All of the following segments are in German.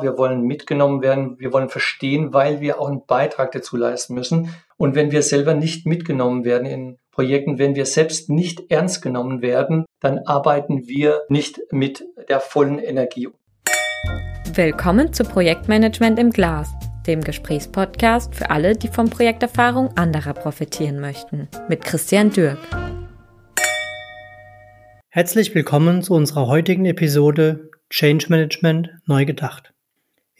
Wir wollen mitgenommen werden. Wir wollen verstehen, weil wir auch einen Beitrag dazu leisten müssen. Und wenn wir selber nicht mitgenommen werden in Projekten, wenn wir selbst nicht ernst genommen werden, dann arbeiten wir nicht mit der vollen Energie. Willkommen zu Projektmanagement im Glas, dem Gesprächspodcast für alle, die von Projekterfahrung anderer profitieren möchten, mit Christian Dürk. Herzlich willkommen zu unserer heutigen Episode Change Management neu gedacht.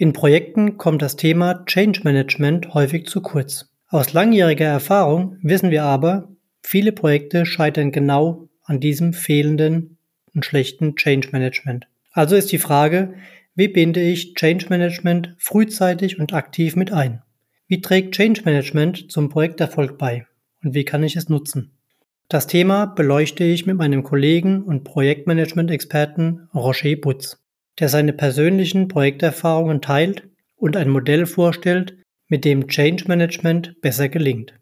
In Projekten kommt das Thema Change Management häufig zu kurz. Aus langjähriger Erfahrung wissen wir aber, viele Projekte scheitern genau an diesem fehlenden und schlechten Change Management. Also ist die Frage, wie binde ich Change Management frühzeitig und aktiv mit ein? Wie trägt Change Management zum Projekterfolg bei? Und wie kann ich es nutzen? Das Thema beleuchte ich mit meinem Kollegen und Projektmanagement-Experten Roger Butz der seine persönlichen Projekterfahrungen teilt und ein Modell vorstellt, mit dem Change Management besser gelingt.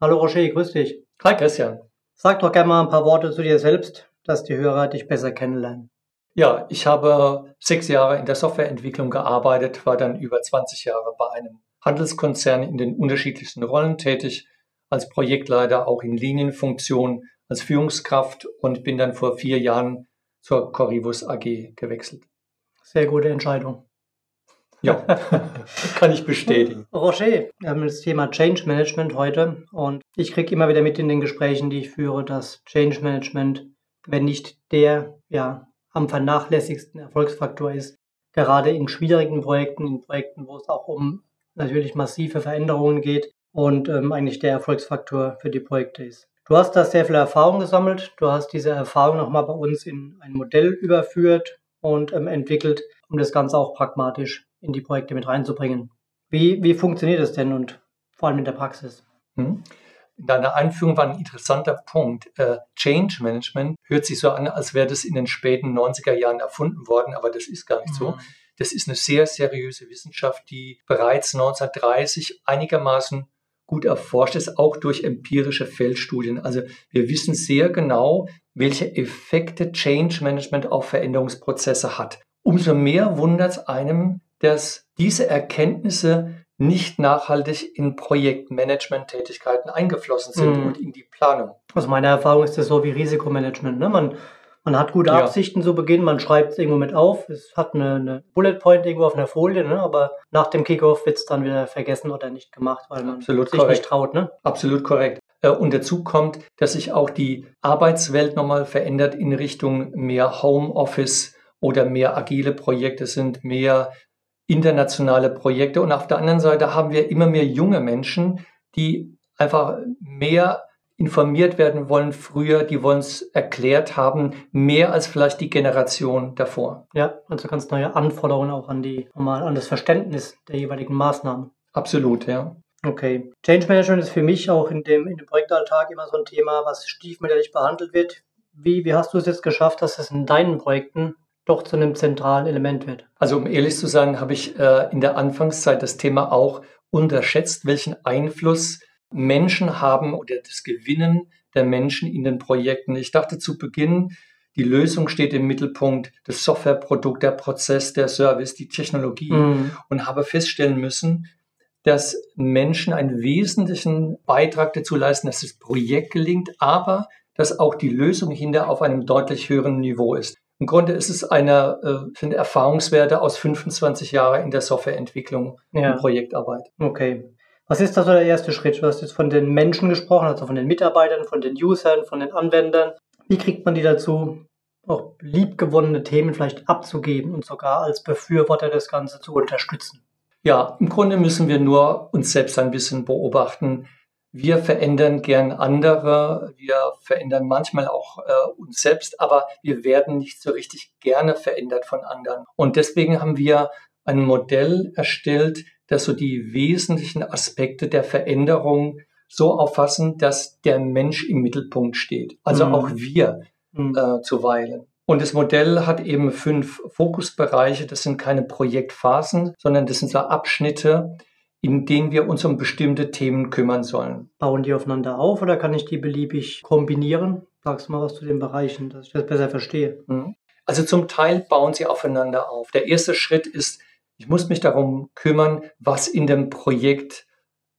Hallo Roger, grüß dich. Hi Christian. Sag doch gerne mal ein paar Worte zu dir selbst, dass die Hörer dich besser kennenlernen. Ja, ich habe sechs Jahre in der Softwareentwicklung gearbeitet, war dann über 20 Jahre bei einem Handelskonzern in den unterschiedlichsten Rollen tätig, als Projektleiter auch in Linienfunktion, als Führungskraft und bin dann vor vier Jahren zur Corrivus AG gewechselt. Sehr gute Entscheidung. Ja, kann ich bestätigen. Roger, wir haben das Thema Change Management heute und ich kriege immer wieder mit in den Gesprächen, die ich führe, dass Change Management, wenn nicht der ja, am vernachlässigsten Erfolgsfaktor ist, gerade in schwierigen Projekten, in Projekten, wo es auch um natürlich massive Veränderungen geht und ähm, eigentlich der Erfolgsfaktor für die Projekte ist. Du hast da sehr viel Erfahrung gesammelt. Du hast diese Erfahrung nochmal bei uns in ein Modell überführt und ähm, entwickelt, um das Ganze auch pragmatisch in die Projekte mit reinzubringen. Wie, wie funktioniert das denn und vor allem in der Praxis? Hm. In deiner Einführung war ein interessanter Punkt. Äh, Change Management hört sich so an, als wäre das in den späten 90er Jahren erfunden worden, aber das ist gar nicht mhm. so. Das ist eine sehr seriöse Wissenschaft, die bereits 1930 einigermaßen gut erforscht ist, auch durch empirische Feldstudien. Also wir wissen sehr genau, welche Effekte Change Management auf Veränderungsprozesse hat. Umso mehr wundert es einem, dass diese Erkenntnisse nicht nachhaltig in Projektmanagement-Tätigkeiten eingeflossen sind mhm. und in die Planung. Aus meiner Erfahrung ist das so wie Risikomanagement. Ne? Man man hat gute Absichten ja. zu Beginn, man schreibt es irgendwo mit auf. Es hat eine, eine, Bullet Point irgendwo auf einer Folie, ne? aber nach dem Kickoff wird es dann wieder vergessen oder nicht gemacht, weil man Absolut sich korrekt. nicht traut. Ne? Absolut korrekt. Äh, und dazu kommt, dass sich auch die Arbeitswelt nochmal verändert in Richtung mehr Homeoffice oder mehr agile Projekte sind, mehr internationale Projekte. Und auf der anderen Seite haben wir immer mehr junge Menschen, die einfach mehr informiert werden wollen früher, die wollen es erklärt haben, mehr als vielleicht die Generation davor. Ja, also ganz neue Anforderungen auch an die, mal an das Verständnis der jeweiligen Maßnahmen. Absolut, ja. Okay. Change Management ist für mich auch in dem, in dem Projektalltag immer so ein Thema, was stiefmütterlich behandelt wird. Wie, wie hast du es jetzt geschafft, dass es in deinen Projekten doch zu einem zentralen Element wird? Also um ehrlich zu sein, habe ich äh, in der Anfangszeit das Thema auch unterschätzt, welchen Einfluss Menschen haben oder das Gewinnen der Menschen in den Projekten. Ich dachte zu Beginn, die Lösung steht im Mittelpunkt, das Softwareprodukt, der Prozess, der Service, die Technologie mhm. und habe feststellen müssen, dass Menschen einen wesentlichen Beitrag dazu leisten, dass das Projekt gelingt, aber dass auch die Lösung hinter auf einem deutlich höheren Niveau ist. Im Grunde ist es eine, äh, Erfahrungswerte aus 25 Jahren in der Softwareentwicklung ja. und Projektarbeit. Okay. Was ist da so der erste Schritt? Du hast jetzt von den Menschen gesprochen, also von den Mitarbeitern, von den Usern, von den Anwendern. Wie kriegt man die dazu, auch liebgewonnene Themen vielleicht abzugeben und sogar als Befürworter das Ganze zu unterstützen? Ja, im Grunde müssen wir nur uns selbst ein bisschen beobachten. Wir verändern gern andere, wir verändern manchmal auch äh, uns selbst, aber wir werden nicht so richtig gerne verändert von anderen. Und deswegen haben wir ein Modell erstellt, dass so die wesentlichen Aspekte der Veränderung so auffassen, dass der Mensch im Mittelpunkt steht. Also mhm. auch wir mhm. äh, zuweilen. Und das Modell hat eben fünf Fokusbereiche. Das sind keine Projektphasen, sondern das sind so Abschnitte, in denen wir uns um bestimmte Themen kümmern sollen. Bauen die aufeinander auf oder kann ich die beliebig kombinieren? Sagst du mal was zu den Bereichen, dass ich das besser verstehe. Mhm. Also zum Teil bauen sie aufeinander auf. Der erste Schritt ist, ich muss mich darum kümmern, was in dem Projekt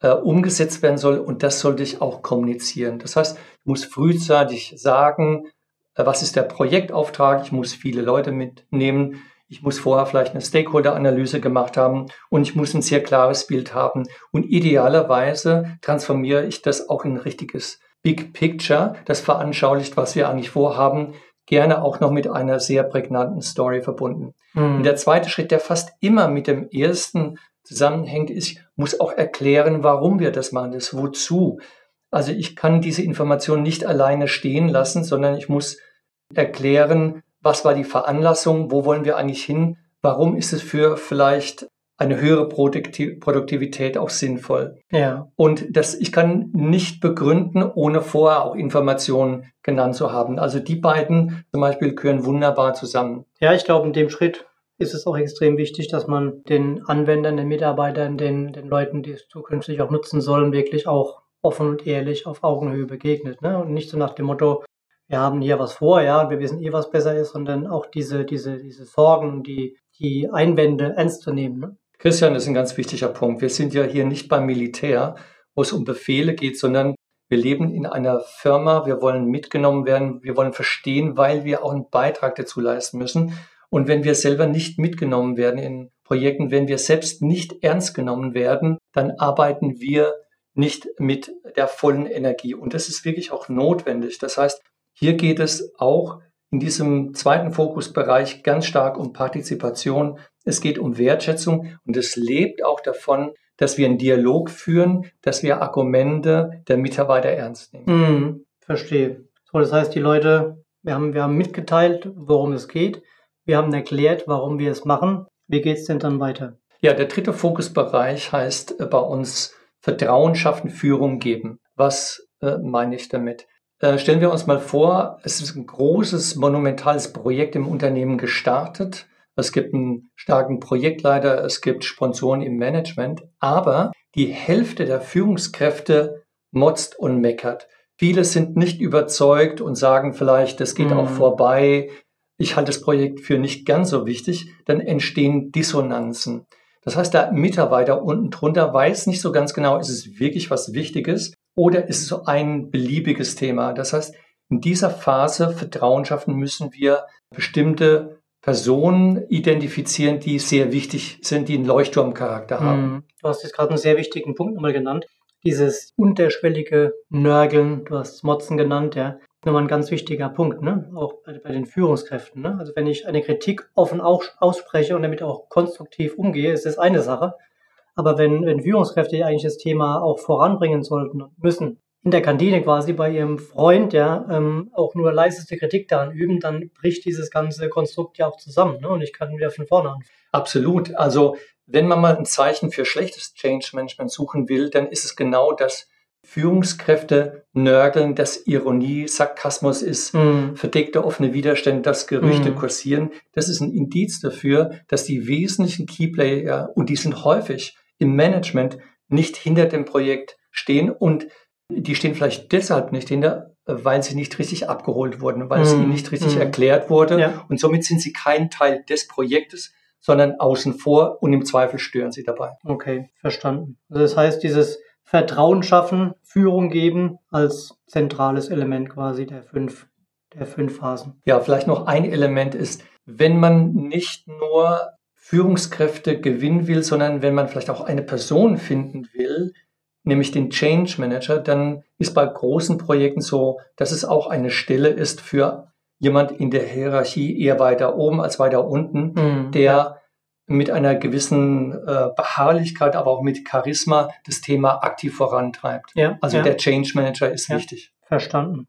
äh, umgesetzt werden soll und das sollte ich auch kommunizieren. Das heißt, ich muss frühzeitig sagen, äh, was ist der Projektauftrag, ich muss viele Leute mitnehmen, ich muss vorher vielleicht eine Stakeholder-Analyse gemacht haben und ich muss ein sehr klares Bild haben. Und idealerweise transformiere ich das auch in ein richtiges Big Picture, das veranschaulicht, was wir eigentlich vorhaben, gerne auch noch mit einer sehr prägnanten Story verbunden. Mhm. Und der zweite Schritt, der fast immer mit dem ersten zusammenhängt, ist, muss auch erklären, warum wir das machen, das wozu. Also ich kann diese Information nicht alleine stehen lassen, sondern ich muss erklären, was war die Veranlassung, wo wollen wir eigentlich hin, warum ist es für vielleicht eine höhere Produktivität auch sinnvoll. Ja. Und das, ich kann nicht begründen, ohne vorher auch Informationen genannt zu haben. Also die beiden zum Beispiel gehören wunderbar zusammen. Ja, ich glaube, in dem Schritt ist es auch extrem wichtig, dass man den Anwendern, den Mitarbeitern, den, den Leuten, die es zukünftig auch nutzen sollen, wirklich auch offen und ehrlich auf Augenhöhe begegnet. Ne? Und nicht so nach dem Motto, wir haben hier was vor, ja, wir wissen eh, was besser ist, sondern auch diese, diese, diese Sorgen, die, die Einwände ernst zu nehmen. Ne? Christian, ist ein ganz wichtiger Punkt. Wir sind ja hier nicht beim Militär, wo es um Befehle geht, sondern wir leben in einer Firma, wir wollen mitgenommen werden, wir wollen verstehen, weil wir auch einen Beitrag dazu leisten müssen. Und wenn wir selber nicht mitgenommen werden in Projekten, wenn wir selbst nicht ernst genommen werden, dann arbeiten wir nicht mit der vollen Energie. Und das ist wirklich auch notwendig. Das heißt, hier geht es auch in diesem zweiten Fokusbereich ganz stark um Partizipation. Es geht um Wertschätzung und es lebt auch davon, dass wir einen Dialog führen, dass wir Argumente der Mitarbeiter ernst nehmen. Mm, verstehe. So, das heißt, die Leute, wir haben, wir haben mitgeteilt, worum es geht. Wir haben erklärt, warum wir es machen. Wie geht es denn dann weiter? Ja, der dritte Fokusbereich heißt äh, bei uns Vertrauen schaffen, Führung geben. Was äh, meine ich damit? Äh, stellen wir uns mal vor, es ist ein großes, monumentales Projekt im Unternehmen gestartet. Es gibt einen starken Projektleiter, es gibt Sponsoren im Management, aber die Hälfte der Führungskräfte motzt und meckert. Viele sind nicht überzeugt und sagen vielleicht, das geht mhm. auch vorbei. Ich halte das Projekt für nicht ganz so wichtig. Dann entstehen Dissonanzen. Das heißt, der Mitarbeiter unten drunter weiß nicht so ganz genau, ist es wirklich was Wichtiges oder ist es so ein beliebiges Thema? Das heißt, in dieser Phase Vertrauen schaffen müssen wir bestimmte Personen identifizieren, die sehr wichtig sind, die einen Leuchtturmcharakter haben. Mhm. Du hast jetzt gerade einen sehr wichtigen Punkt nochmal genannt. Dieses unterschwellige Nörgeln, du hast Motzen genannt, ja. Nochmal ein ganz wichtiger Punkt, ne? Auch bei, bei den Führungskräften. Ne? Also wenn ich eine Kritik offen ausspreche und damit auch konstruktiv umgehe, ist das eine Sache. Aber wenn, wenn Führungskräfte eigentlich das Thema auch voranbringen sollten und müssen, in der Kantine quasi bei ihrem Freund ja ähm, auch nur leiseste Kritik daran üben, dann bricht dieses ganze Konstrukt ja auch zusammen. Ne? Und ich kann wieder von vorne anfangen. Absolut. Also wenn man mal ein Zeichen für schlechtes Change Management suchen will, dann ist es genau das, Führungskräfte nörgeln, dass Ironie, Sarkasmus ist, mm. verdeckte offene Widerstände, dass Gerüchte mm. kursieren. Das ist ein Indiz dafür, dass die wesentlichen Keyplayer, und die sind häufig im Management nicht hinter dem Projekt stehen und die stehen vielleicht deshalb nicht hinter, weil sie nicht richtig abgeholt wurden, weil mm. es ihnen nicht richtig mm. erklärt wurde ja. und somit sind sie kein Teil des Projektes, sondern außen vor und im Zweifel stören sie dabei. Okay, verstanden. Also das heißt, dieses Vertrauen schaffen, Führung geben als zentrales Element quasi der fünf, der fünf Phasen. Ja, vielleicht noch ein Element ist, wenn man nicht nur Führungskräfte gewinnen will, sondern wenn man vielleicht auch eine Person finden will, nämlich den Change Manager, dann ist bei großen Projekten so, dass es auch eine Stelle ist für jemand in der Hierarchie eher weiter oben als weiter unten, mhm. der mit einer gewissen äh, Beharrlichkeit, aber auch mit Charisma das Thema aktiv vorantreibt. Ja, also ja. der Change Manager ist ja, wichtig. Verstanden.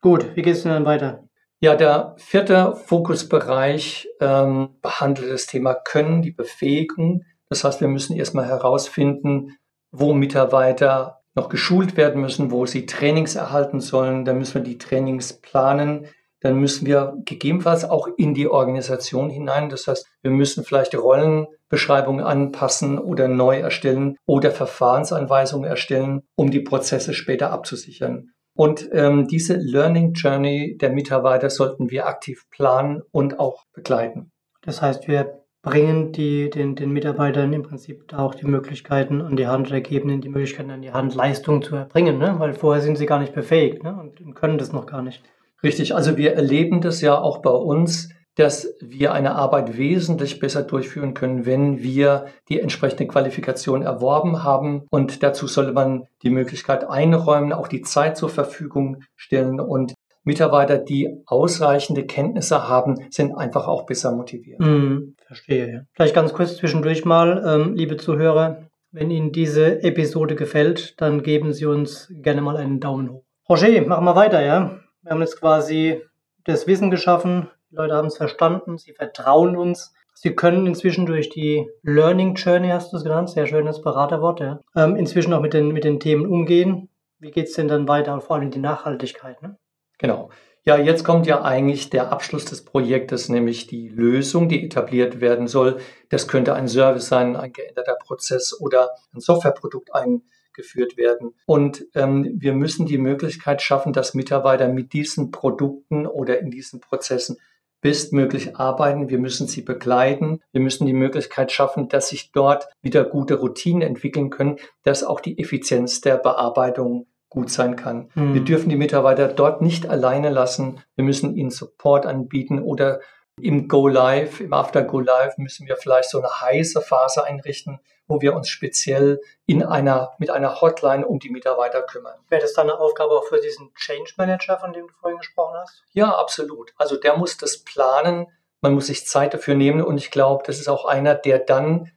Gut, wie geht es denn dann weiter? Ja, der vierte Fokusbereich ähm, behandelt das Thema Können, die Befähigung. Das heißt, wir müssen erstmal herausfinden, wo Mitarbeiter noch geschult werden müssen, wo sie Trainings erhalten sollen. Dann müssen wir die Trainings planen. Dann müssen wir gegebenenfalls auch in die Organisation hinein. Das heißt, wir müssen vielleicht Rollenbeschreibungen anpassen oder neu erstellen oder Verfahrensanweisungen erstellen, um die Prozesse später abzusichern. Und ähm, diese Learning Journey der Mitarbeiter sollten wir aktiv planen und auch begleiten. Das heißt, wir bringen die, den, den Mitarbeitern im Prinzip da auch die Möglichkeiten an die Hand oder geben ihnen die Möglichkeiten an die Hand, Leistung zu erbringen, ne? weil vorher sind sie gar nicht befähigt ne? und können das noch gar nicht. Richtig, also wir erleben das ja auch bei uns, dass wir eine Arbeit wesentlich besser durchführen können, wenn wir die entsprechende Qualifikation erworben haben. Und dazu sollte man die Möglichkeit einräumen, auch die Zeit zur Verfügung stellen. Und Mitarbeiter, die ausreichende Kenntnisse haben, sind einfach auch besser motiviert. Mm, verstehe. Ja. Vielleicht ganz kurz zwischendurch mal, ähm, liebe Zuhörer, wenn Ihnen diese Episode gefällt, dann geben Sie uns gerne mal einen Daumen hoch. Roger, machen wir weiter, ja? Wir haben jetzt quasi das Wissen geschaffen, die Leute haben es verstanden, sie vertrauen uns. Sie können inzwischen durch die Learning Journey, hast du es genannt, sehr schönes Beraterwort, ja, ähm, inzwischen auch mit den, mit den Themen umgehen. Wie geht es denn dann weiter, vor allem die Nachhaltigkeit? Ne? Genau. Ja, jetzt kommt ja eigentlich der Abschluss des Projektes, nämlich die Lösung, die etabliert werden soll. Das könnte ein Service sein, ein geänderter Prozess oder ein Softwareprodukt eingeführt werden. Und ähm, wir müssen die Möglichkeit schaffen, dass Mitarbeiter mit diesen Produkten oder in diesen Prozessen bestmöglich arbeiten. Wir müssen sie begleiten. Wir müssen die Möglichkeit schaffen, dass sich dort wieder gute Routinen entwickeln können, dass auch die Effizienz der Bearbeitung gut sein kann. Mhm. Wir dürfen die Mitarbeiter dort nicht alleine lassen. Wir müssen ihnen Support anbieten oder im Go Live, im After Go Live müssen wir vielleicht so eine heiße Phase einrichten, wo wir uns speziell in einer, mit einer Hotline um die Mitarbeiter kümmern. Wäre das dann eine Aufgabe auch für diesen Change Manager, von dem du vorhin gesprochen hast? Ja, absolut. Also der muss das planen, man muss sich Zeit dafür nehmen und ich glaube, das ist auch einer, der dann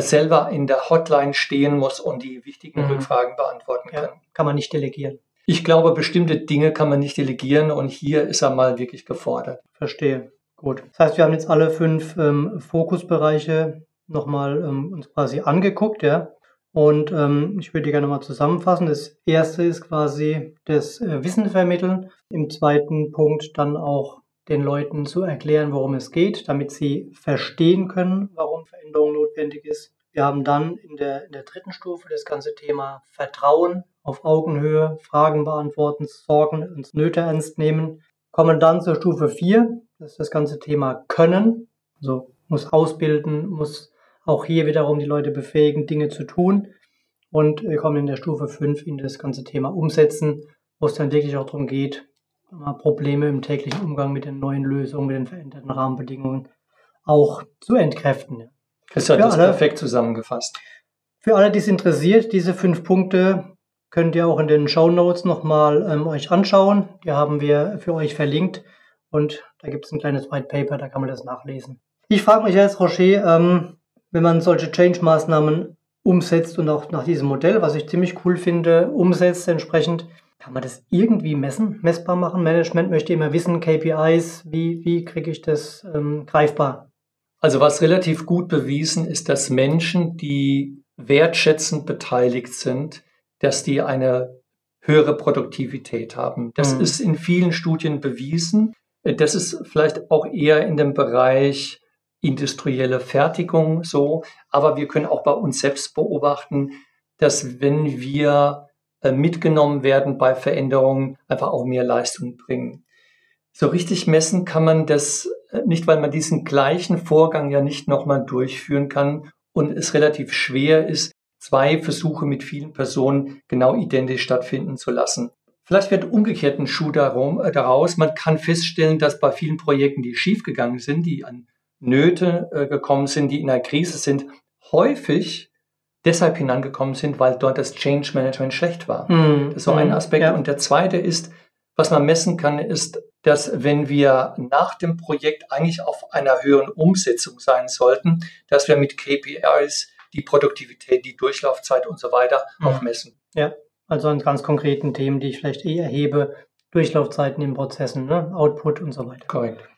selber in der Hotline stehen muss und die wichtigen mhm. Rückfragen beantworten ja, kann. Kann man nicht delegieren. Ich glaube, bestimmte Dinge kann man nicht delegieren und hier ist er mal wirklich gefordert. Verstehe. Gut. Das heißt, wir haben jetzt alle fünf ähm, Fokusbereiche nochmal ähm, uns quasi angeguckt, ja. Und ähm, ich würde gerne mal zusammenfassen. Das erste ist quasi das äh, Wissen vermitteln. Im zweiten Punkt dann auch den Leuten zu erklären, worum es geht, damit sie verstehen können, warum Veränderung notwendig ist. Wir haben dann in der, in der dritten Stufe das ganze Thema Vertrauen auf Augenhöhe, Fragen beantworten, Sorgen und Nöte ernst nehmen. Kommen dann zur Stufe 4, das ist das ganze Thema Können. Also muss ausbilden, muss auch hier wiederum die Leute befähigen, Dinge zu tun. Und wir kommen in der Stufe 5 in das ganze Thema Umsetzen, wo es dann wirklich auch darum geht, Probleme im täglichen Umgang mit den neuen Lösungen, mit den veränderten Rahmenbedingungen auch zu entkräften. Christian hat das alle, perfekt zusammengefasst. Für alle, die es interessiert, diese fünf Punkte könnt ihr auch in den Show Notes nochmal ähm, euch anschauen. Die haben wir für euch verlinkt und da gibt es ein kleines White Paper, da kann man das nachlesen. Ich frage mich jetzt, Rocher, ähm, wenn man solche Change-Maßnahmen umsetzt und auch nach diesem Modell, was ich ziemlich cool finde, umsetzt entsprechend, kann man das irgendwie messen, messbar machen? Management möchte immer wissen, KPIs, wie, wie kriege ich das ähm, greifbar? Also was relativ gut bewiesen ist, dass Menschen, die wertschätzend beteiligt sind, dass die eine höhere Produktivität haben. Das mhm. ist in vielen Studien bewiesen. Das ist vielleicht auch eher in dem Bereich industrielle Fertigung so. Aber wir können auch bei uns selbst beobachten, dass wenn wir mitgenommen werden bei Veränderungen, einfach auch mehr Leistung bringen. So richtig messen kann man das äh, nicht, weil man diesen gleichen Vorgang ja nicht nochmal durchführen kann und es relativ schwer ist, zwei Versuche mit vielen Personen genau identisch stattfinden zu lassen. Vielleicht wird umgekehrt ein Schuh äh, daraus. Man kann feststellen, dass bei vielen Projekten, die schiefgegangen sind, die an Nöte äh, gekommen sind, die in einer Krise sind, häufig deshalb hinangekommen sind, weil dort das Change Management schlecht war. Mm. Das ist so ein mhm. Aspekt. Ja. Und der zweite ist, was man messen kann, ist, dass wenn wir nach dem Projekt eigentlich auf einer höheren Umsetzung sein sollten, dass wir mit KPIs die Produktivität, die Durchlaufzeit und so weiter mm. auch messen. Ja, also an ganz konkreten Themen, die ich vielleicht eh erhebe, Durchlaufzeiten in Prozessen, ne? Output und so weiter. Korrekt.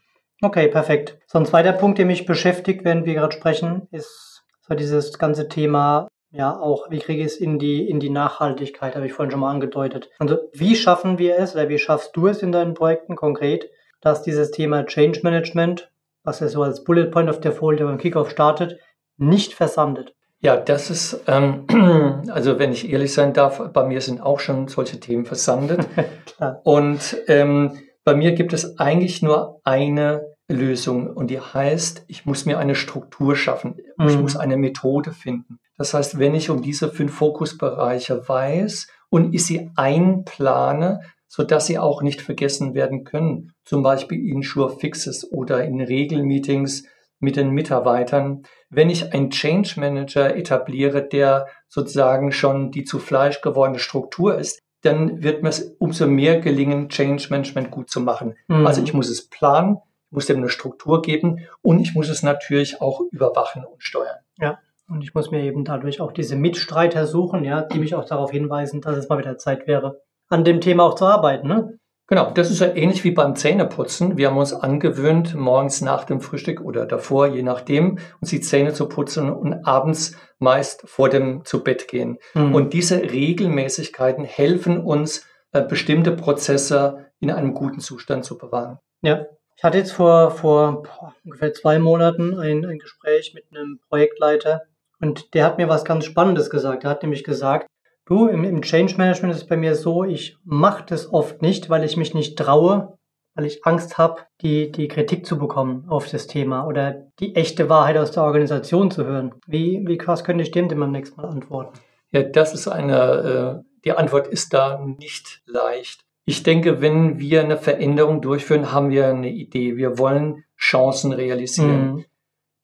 Okay, perfekt. So ein zweiter Punkt, der mich beschäftigt, während wir gerade sprechen, ist so dieses ganze Thema, ja, auch, wie kriege ich es in die, in die Nachhaltigkeit, habe ich vorhin schon mal angedeutet. Also, wie schaffen wir es, oder wie schaffst du es in deinen Projekten konkret, dass dieses Thema Change Management, was ja so als Bullet Point auf der Folie beim Kickoff startet, nicht versandet? Ja, das ist, ähm, also wenn ich ehrlich sein darf, bei mir sind auch schon solche Themen versandet. und ähm, bei mir gibt es eigentlich nur eine Lösung und die heißt, ich muss mir eine Struktur schaffen. Mhm. Ich muss eine Methode finden. Das heißt, wenn ich um diese fünf Fokusbereiche weiß und ich sie einplane, sodass sie auch nicht vergessen werden können, zum Beispiel in Sure Fixes oder in Regelmeetings mit den Mitarbeitern, wenn ich einen Change Manager etabliere, der sozusagen schon die zu Fleisch gewordene Struktur ist, dann wird mir es umso mehr gelingen, Change Management gut zu machen. Mhm. Also ich muss es planen, muss dem eine Struktur geben und ich muss es natürlich auch überwachen und steuern. Ja. Und ich muss mir eben dadurch auch diese Mitstreiter suchen, ja, die mich auch darauf hinweisen, dass es mal wieder Zeit wäre, an dem Thema auch zu arbeiten. Ne? Genau, das ist ja ähnlich wie beim Zähneputzen. Wir haben uns angewöhnt, morgens nach dem Frühstück oder davor, je nachdem, uns die Zähne zu putzen und abends meist vor dem zu Bett gehen. Mhm. Und diese Regelmäßigkeiten helfen uns, äh, bestimmte Prozesse in einem guten Zustand zu bewahren. Ja, ich hatte jetzt vor, vor boah, ungefähr zwei Monaten ein, ein Gespräch mit einem Projektleiter und der hat mir was ganz Spannendes gesagt. Er hat nämlich gesagt, du, im, im Change Management ist es bei mir so, ich mache das oft nicht, weil ich mich nicht traue, weil ich Angst habe, die, die Kritik zu bekommen auf das Thema oder die echte Wahrheit aus der Organisation zu hören. Wie, wie was könnte ich dem denn beim nächsten Mal antworten? Ja, das ist eine, äh, die Antwort ist da nicht leicht. Ich denke, wenn wir eine Veränderung durchführen, haben wir eine Idee. Wir wollen Chancen realisieren. Mhm.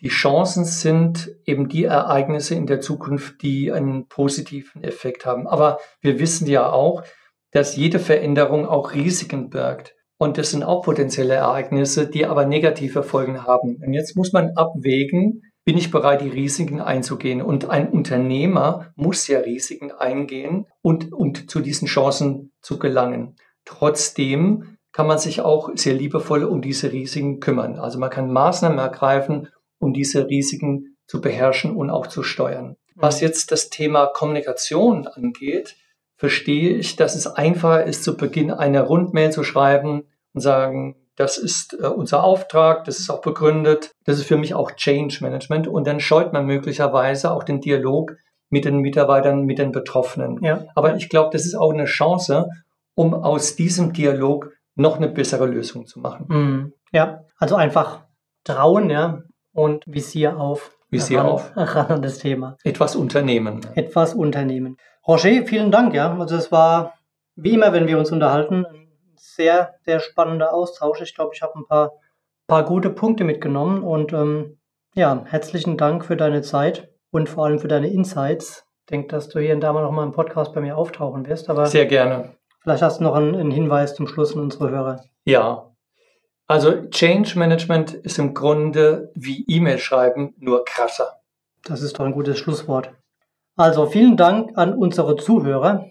Die Chancen sind eben die Ereignisse in der Zukunft, die einen positiven Effekt haben. Aber wir wissen ja auch, dass jede Veränderung auch Risiken birgt. Und das sind auch potenzielle Ereignisse, die aber negative Folgen haben. Und jetzt muss man abwägen, bin ich bereit, die Risiken einzugehen? Und ein Unternehmer muss ja Risiken eingehen und, und zu diesen Chancen zu gelangen. Trotzdem kann man sich auch sehr liebevoll um diese Risiken kümmern. Also man kann Maßnahmen ergreifen, um diese Risiken zu beherrschen und auch zu steuern. Was mhm. jetzt das Thema Kommunikation angeht, verstehe ich, dass es einfacher ist, zu Beginn eine Rundmail zu schreiben und sagen, das ist äh, unser Auftrag, das ist auch begründet, das ist für mich auch Change Management und dann scheut man möglicherweise auch den Dialog mit den Mitarbeitern, mit den Betroffenen. Ja. Aber ich glaube, das ist auch eine Chance, um aus diesem Dialog noch eine bessere Lösung zu machen. Mhm. Ja, also einfach trauen, ja, und Visier auf. Visier ran, auf. Ran an das Thema. Etwas unternehmen. Etwas unternehmen. Roger, vielen Dank, ja. Also es war, wie immer, wenn wir uns unterhalten, ein sehr, sehr spannender Austausch. Ich glaube, ich habe ein paar, paar gute Punkte mitgenommen und ähm, ja, herzlichen Dank für deine Zeit und vor allem für deine Insights. Ich denke, dass du hier und da mal noch mal im Podcast bei mir auftauchen wirst. Aber sehr gerne. Vielleicht hast du noch einen, einen Hinweis zum Schluss an unsere Hörer. Ja. Also Change Management ist im Grunde wie E-Mail schreiben, nur krasser. Das ist doch ein gutes Schlusswort. Also vielen Dank an unsere Zuhörer.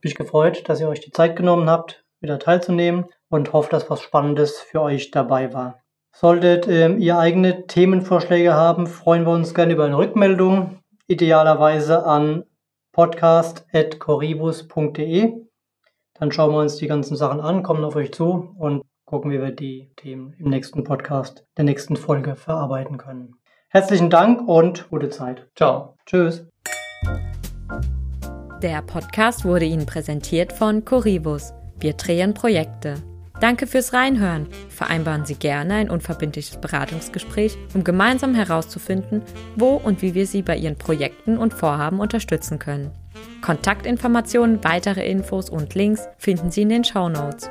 Bin ich gefreut, dass ihr euch die Zeit genommen habt, wieder teilzunehmen und hoffe, dass was Spannendes für euch dabei war. Solltet ähm, ihr eigene Themenvorschläge haben, freuen wir uns gerne über eine Rückmeldung. Idealerweise an podcast.corribus.de. Dann schauen wir uns die ganzen Sachen an, kommen auf euch zu und gucken, wie wir die Themen im nächsten Podcast, der nächsten Folge verarbeiten können. Herzlichen Dank und gute Zeit. Ciao. Tschüss. Der Podcast wurde Ihnen präsentiert von Corivus. Wir drehen Projekte. Danke fürs Reinhören. Vereinbaren Sie gerne ein unverbindliches Beratungsgespräch, um gemeinsam herauszufinden, wo und wie wir Sie bei Ihren Projekten und Vorhaben unterstützen können. Kontaktinformationen, weitere Infos und Links finden Sie in den Show Notes.